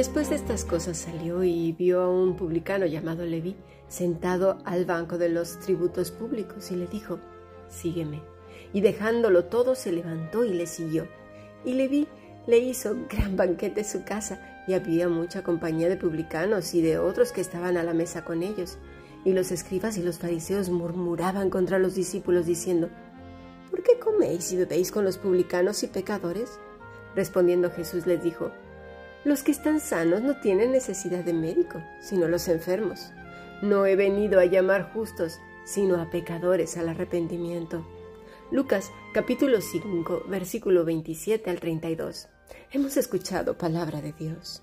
Después de estas cosas salió y vio a un publicano llamado Leví sentado al banco de los tributos públicos y le dijo, Sígueme. Y dejándolo todo se levantó y le siguió. Y Leví le hizo gran banquete en su casa y había mucha compañía de publicanos y de otros que estaban a la mesa con ellos. Y los escribas y los fariseos murmuraban contra los discípulos diciendo, ¿Por qué coméis y bebéis con los publicanos y pecadores? Respondiendo Jesús les dijo, Los que están sanos no tienen necesidad de médico, sino los enfermos. No he venido a llamar justos, sino a pecadores al arrepentimiento. Lucas capítulo 5, versículo 27 al 32. Hemos escuchado palabra de Dios.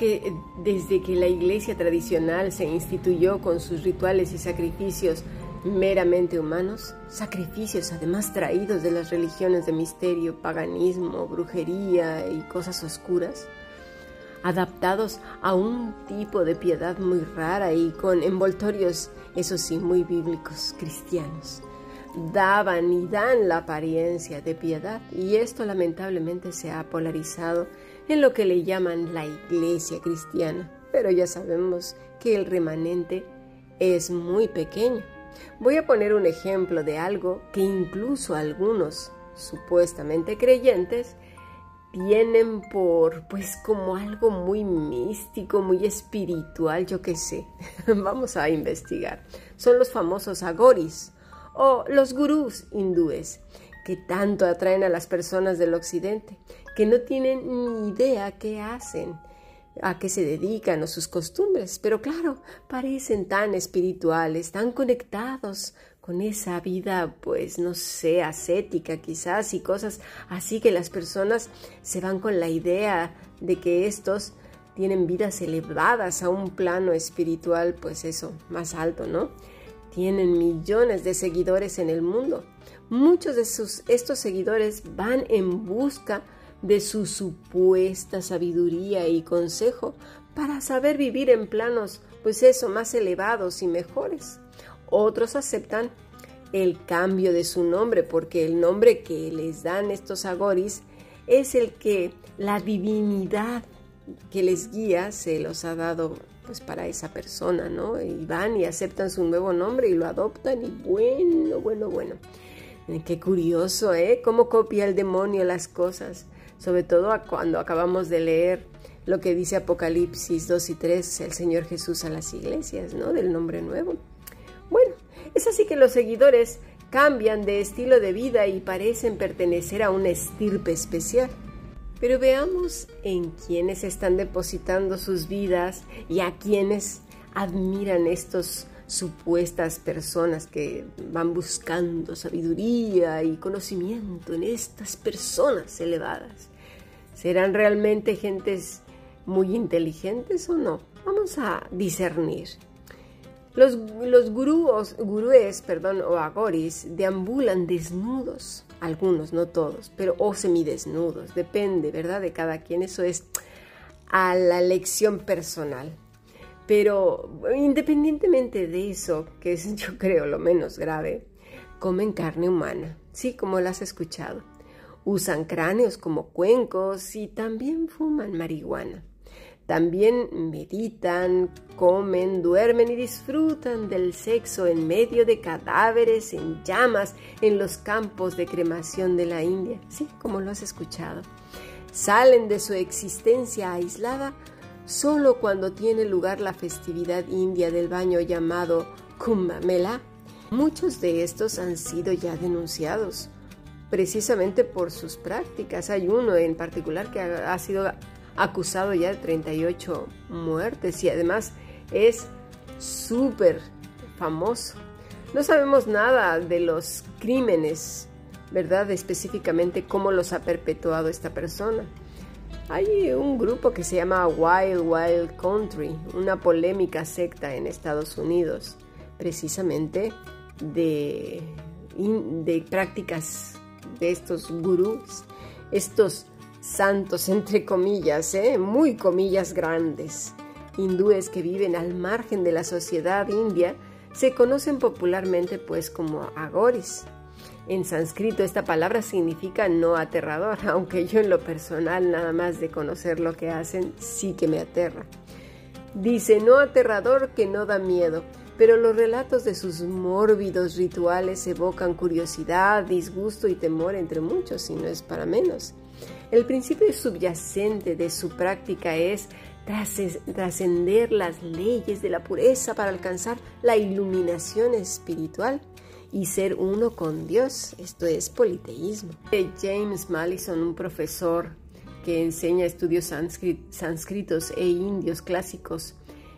Que desde que la iglesia tradicional se instituyó con sus rituales y sacrificios meramente humanos, sacrificios además traídos de las religiones de misterio, paganismo, brujería y cosas oscuras, adaptados a un tipo de piedad muy rara y con envoltorios, eso sí, muy bíblicos, cristianos. Daban y dan la apariencia de piedad y esto lamentablemente se ha polarizado en lo que le llaman la iglesia cristiana, pero ya sabemos que el remanente es muy pequeño. Voy a poner un ejemplo de algo que incluso algunos supuestamente creyentes tienen por pues como algo muy místico, muy espiritual, yo qué sé. Vamos a investigar. Son los famosos agoris o los gurús hindúes que tanto atraen a las personas del occidente, que no tienen ni idea qué hacen, a qué se dedican o sus costumbres, pero claro, parecen tan espirituales, tan conectados con esa vida, pues no sé, ascética quizás y cosas así que las personas se van con la idea de que estos tienen vidas elevadas a un plano espiritual, pues eso, más alto, ¿no? Tienen millones de seguidores en el mundo. Muchos de sus, estos seguidores van en busca de su supuesta sabiduría y consejo para saber vivir en planos, pues eso, más elevados y mejores. Otros aceptan el cambio de su nombre porque el nombre que les dan estos agoris es el que la divinidad que les guía se los ha dado pues para esa persona, ¿no? Y van y aceptan su nuevo nombre y lo adoptan y bueno, bueno, bueno. Qué curioso, ¿eh? Cómo copia el demonio las cosas, sobre todo cuando acabamos de leer lo que dice Apocalipsis 2 y 3, el Señor Jesús a las iglesias, ¿no? Del nombre nuevo. Bueno, es así que los seguidores cambian de estilo de vida y parecen pertenecer a una estirpe especial. Pero veamos en quiénes están depositando sus vidas y a quienes admiran estos supuestas personas que van buscando sabiduría y conocimiento en estas personas elevadas. ¿Serán realmente gentes muy inteligentes o no? Vamos a discernir. Los, los gurúes perdón, o agoris deambulan desnudos, algunos, no todos, pero o semidesnudos, depende, ¿verdad? De cada quien, eso es a la lección personal. Pero independientemente de eso, que es yo creo lo menos grave, comen carne humana, sí, como la has escuchado. Usan cráneos como cuencos y también fuman marihuana. También meditan, comen, duermen y disfrutan del sexo en medio de cadáveres, en llamas, en los campos de cremación de la India. Sí, como lo has escuchado. Salen de su existencia aislada solo cuando tiene lugar la festividad india del baño llamado Kumbh Mela. Muchos de estos han sido ya denunciados precisamente por sus prácticas. Hay uno en particular que ha, sido acusado ya de 38 muertes y además es súper famoso. No sabemos nada de los crímenes, ¿verdad? Específicamente cómo los ha perpetuado esta persona. Hay un grupo que se llama Wild Wild Country, una polémica secta en Estados Unidos, precisamente de, prácticas de estos gurús, estos santos entre comillas, ¿eh? muy comillas grandes, hindúes que viven al margen de la sociedad india, se conocen popularmente pues como agoris. En sánscrito esta palabra significa no aterrador, aunque yo en lo personal nada más de conocer lo que hacen sí que me aterra. Dice no aterrador que no da miedo, pero los relatos de sus mórbidos rituales evocan curiosidad, disgusto y temor entre muchos, y no es para menos. El principio subyacente de su práctica es trascender las leyes de la pureza para alcanzar la iluminación espiritual y ser uno con Dios. Esto es politeísmo. James Mallison, un profesor que enseña estudios sánscritos e indios clásicos,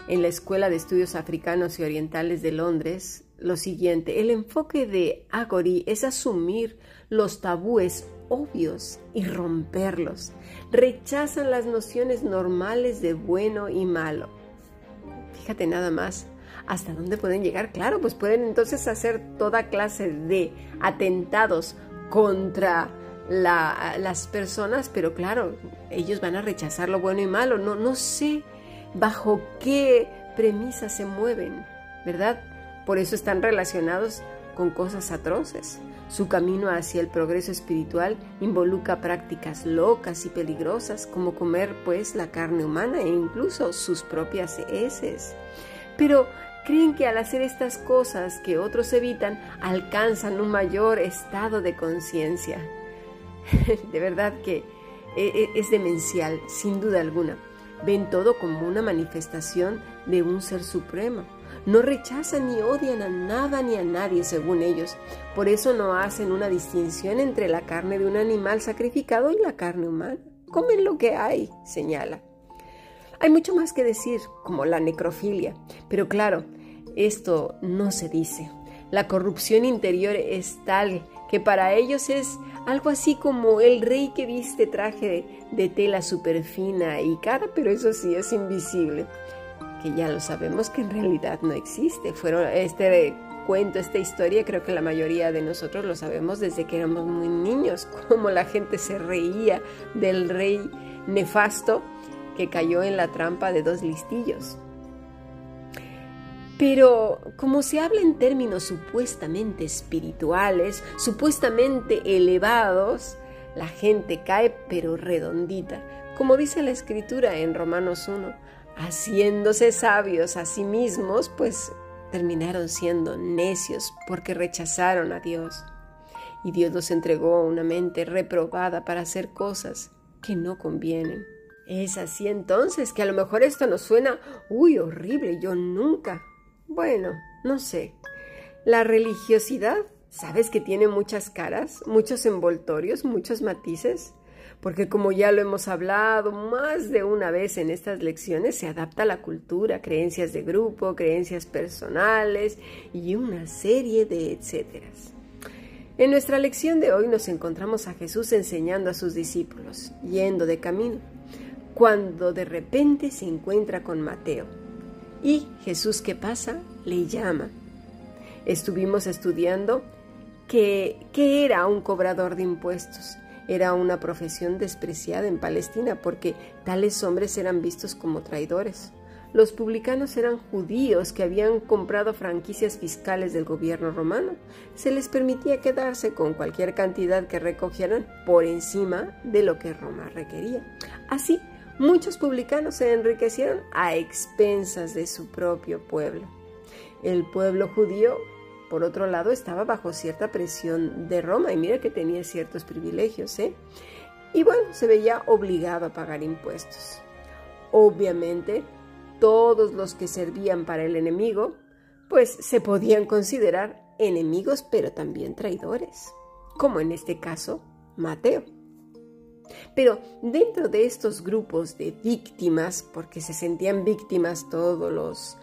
en la Escuela de Estudios Africanos y Orientales de Londres lo siguiente, el enfoque de Agori es asumir los tabúes obvios y romperlos. Rechazan las nociones normales de bueno y malo. Fíjate nada más hasta dónde pueden llegar. Claro, pues pueden entonces hacer toda clase de atentados contra las personas, pero claro, ellos van a rechazar lo bueno y malo. No, no sé bajo qué premisas se mueven, ¿verdad? Por eso están relacionados con cosas atroces. Su camino hacia el progreso espiritual involucra prácticas locas y peligrosas como comer pues la carne humana e incluso sus propias heces. Pero creen que al hacer estas cosas que otros evitan alcanzan un mayor estado de conciencia. de verdad que e, e, es demencial, sin duda alguna ven todo como una manifestación de un ser supremo. No rechazan ni odian a nada ni a nadie según ellos. Por eso no hacen una distinción entre la carne de un animal sacrificado y la carne humana. Comen lo que hay, señala. Hay mucho más que decir, como la necrofilia, pero claro, esto no se dice. La corrupción interior es tal que para ellos es algo así como el rey que viste traje de, tela súper fina y cara, pero eso sí es invisible, que ya lo sabemos que en realidad no existe. Fueron este cuento, esta historia, creo que la mayoría de nosotros lo sabemos desde que éramos muy niños, como la gente se reía del rey nefasto que cayó en la trampa de dos listillos. Pero como se habla en términos supuestamente espirituales, supuestamente elevados, la gente cae pero redondita. Como dice la escritura en Romanos 1, haciéndose sabios a sí mismos, pues terminaron siendo necios porque rechazaron a Dios. Y Dios los entregó una mente reprobada para hacer cosas que no convienen. Es así entonces que a lo mejor esto nos suena, uy, horrible, yo nunca bueno, no sé. La religiosidad, ¿sabes que tiene muchas caras, muchos envoltorios, muchos matices? Porque como ya lo hemos hablado más de una vez en estas lecciones, se adapta a la cultura, creencias de grupo, creencias personales y una serie de etcéteras. En nuestra lección de hoy nos encontramos a Jesús enseñando a sus discípulos, yendo de camino, cuando de repente se encuentra con Mateo y Jesús, ¿qué pasa? Le llama. Estuvimos estudiando que, que era un cobrador de impuestos. Era una profesión despreciada en Palestina porque tales hombres eran vistos como traidores. Los publicanos eran judíos que habían comprado franquicias fiscales del gobierno romano. Se les permitía quedarse con cualquier cantidad que recogieran por encima de lo que Roma requería. Así muchos publicanos se enriquecieron a expensas de su propio pueblo. El pueblo judío, por otro lado, estaba bajo cierta presión de Roma y mira que tenía ciertos privilegios, ¿eh? Y bueno, se veía obligado a pagar impuestos. Obviamente, todos los que servían para el enemigo, pues se podían considerar enemigos, pero también traidores, como en este caso Mateo. Pero dentro de estos grupos de víctimas, porque se sentían víctimas todos los,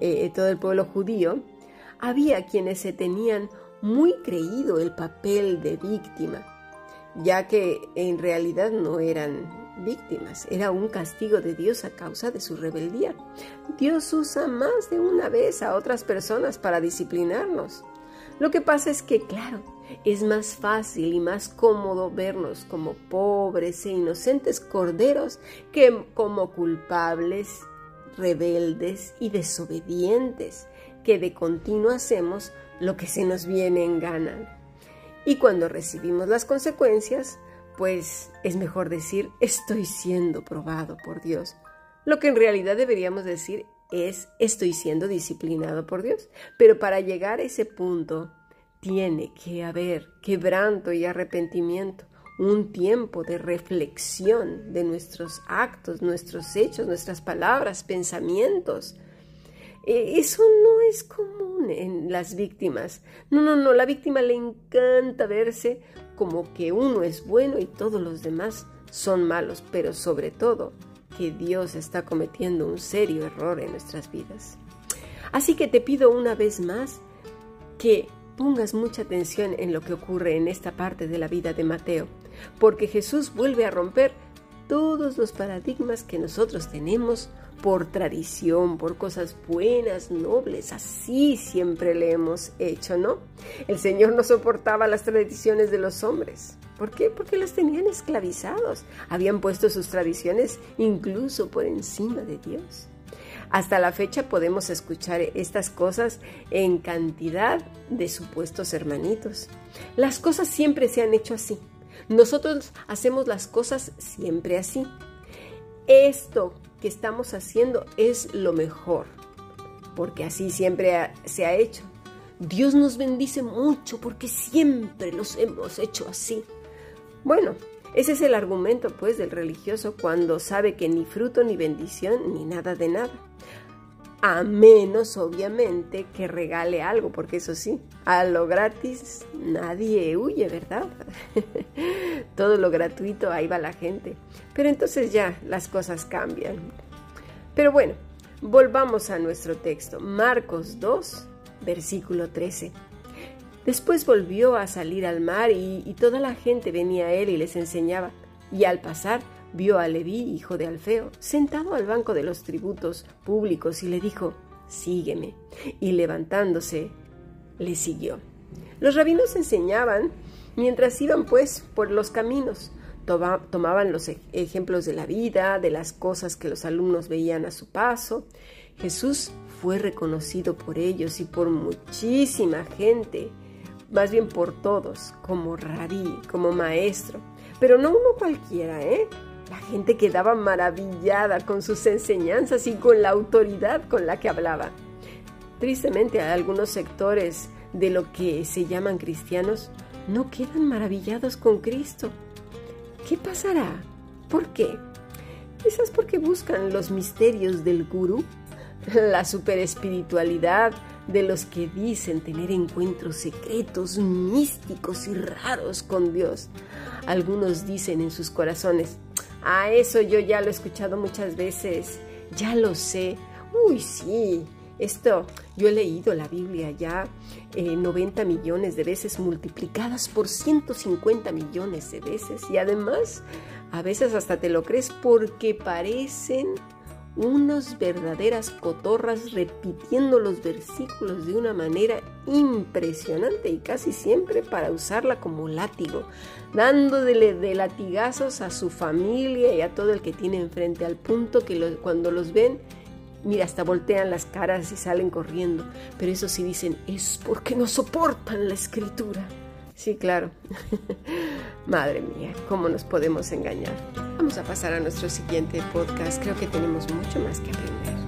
eh, todo el pueblo judío, había quienes se tenían muy creído el papel de víctima, ya que en realidad no eran víctimas, era un castigo de Dios a causa de su rebeldía. Dios usa más de una vez a otras personas para disciplinarnos. Lo que pasa es que, claro, es más fácil y más cómodo vernos como pobres e inocentes corderos que como culpables, rebeldes y desobedientes, que de continuo hacemos lo que se nos viene en gana. Y cuando recibimos las consecuencias, pues es mejor decir estoy siendo probado por Dios. Lo que en realidad deberíamos decir es estoy siendo disciplinado por Dios. Pero para llegar a ese punto tiene que haber quebranto y arrepentimiento, un tiempo de reflexión de nuestros actos, nuestros hechos, nuestras palabras, pensamientos. E, eso no es común en las víctimas. No, no, no, la víctima le encanta verse como que uno es bueno y todos los demás son malos, pero sobre todo que Dios está cometiendo un serio error en nuestras vidas. Así que te pido una vez más que pongas mucha atención en lo que ocurre en esta parte de la vida de Mateo, porque Jesús vuelve a romper todos los paradigmas que nosotros tenemos por tradición, por cosas buenas, nobles, así siempre le hemos hecho, ¿no? El Señor no soportaba las tradiciones de los hombres. ¿Por qué? Porque los tenían esclavizados. Habían puesto sus tradiciones incluso por encima de Dios. Hasta la fecha podemos escuchar estas cosas en cantidad de supuestos hermanitos. Las cosas siempre se han hecho así. Nosotros hacemos las cosas siempre así. Esto que estamos haciendo es lo mejor, porque así siempre se ha hecho. Dios nos bendice mucho porque siempre los hemos hecho así. Bueno, ese es el argumento pues del religioso cuando sabe que ni fruto ni bendición ni nada de nada a menos obviamente que regale algo, porque eso sí, a lo gratis nadie huye, ¿verdad? Todo lo gratuito, ahí va la gente. Pero entonces ya las cosas cambian. Pero bueno, volvamos a nuestro texto, Marcos 2, versículo 13. Después volvió a salir al mar y, toda la gente venía a él y les enseñaba. Y al pasar, vio a Leví, hijo de Alfeo, sentado al banco de los tributos públicos y le dijo, Sígueme. Y levantándose, le siguió. Los rabinos enseñaban mientras iban pues por los caminos. tomaban los ejemplos de la vida, de las cosas que los alumnos veían a su paso. Jesús fue reconocido por ellos y por muchísima gente, más bien por todos, como rabí, como maestro. Pero no uno cualquiera, ¿eh? La gente quedaba maravillada con sus enseñanzas y con la autoridad con la que hablaba. Tristemente, algunos sectores de lo que se llaman cristianos no quedan maravillados con Cristo. ¿Qué pasará? ¿Por qué? Quizás porque buscan los misterios del gurú, la superespiritualidad de los que dicen tener encuentros secretos, místicos y raros con Dios. Algunos dicen en sus corazones, a eso yo ya lo he escuchado muchas veces, ya lo sé. Uy, sí, esto yo he leído la Biblia ya 90 eh, millones de veces multiplicadas por 150 millones de veces y además a veces hasta te lo crees porque parecen unas verdaderas cotorras repitiendo los versículos de una manera impresionante y casi siempre para usarla como látigo, dándole de latigazos a su familia y a todo el que tiene enfrente, al punto que cuando los ven, mira, hasta voltean las caras y salen corriendo. Pero eso sí dicen, es porque no soportan la escritura. Sí, claro. Madre mía, ¿cómo nos podemos engañar? Vamos a pasar a nuestro siguiente podcast. Creo que tenemos mucho más que aprender.